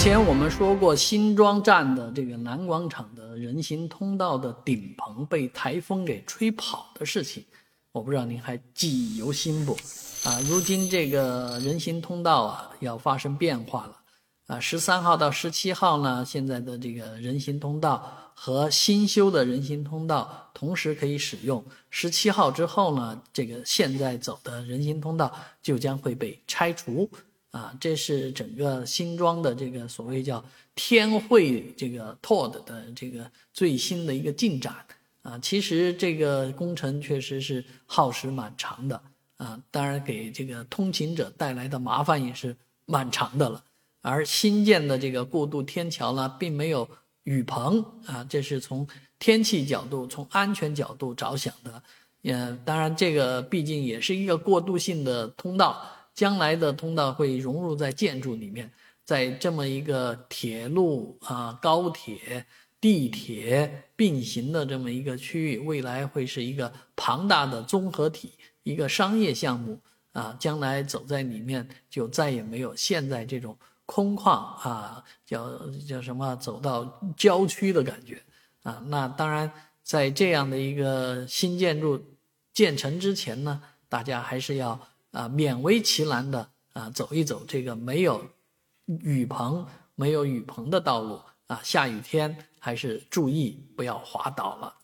前我们说过，新庄站的这个南广场的人行通道的顶棚被台风给吹跑的事情，我不知道您还记忆犹新不？啊，如今这个人行通道啊要发生变化了，啊，十三号到十七号呢，现在的这个人行通道和新修的人行通道同时可以使用。十七号之后呢，这个现在走的人行通道就将会被拆除。啊，这是整个新庄的这个所谓叫天汇这个 TOD 的这个最新的一个进展啊。其实这个工程确实是耗时蛮长的啊，当然给这个通勤者带来的麻烦也是蛮长的了。而新建的这个过渡天桥呢，并没有雨棚啊，这是从天气角度、从安全角度着想的。嗯，当然这个毕竟也是一个过渡性的通道。将来的通道会融入在建筑里面，在这么一个铁路啊、高铁、地铁并行的这么一个区域，未来会是一个庞大的综合体，一个商业项目啊。将来走在里面，就再也没有现在这种空旷啊，叫叫什么走到郊区的感觉啊。那当然，在这样的一个新建筑建成之前呢，大家还是要。啊，勉为其难的啊，走一走这个没有雨棚、没有雨棚的道路啊，下雨天还是注意不要滑倒了。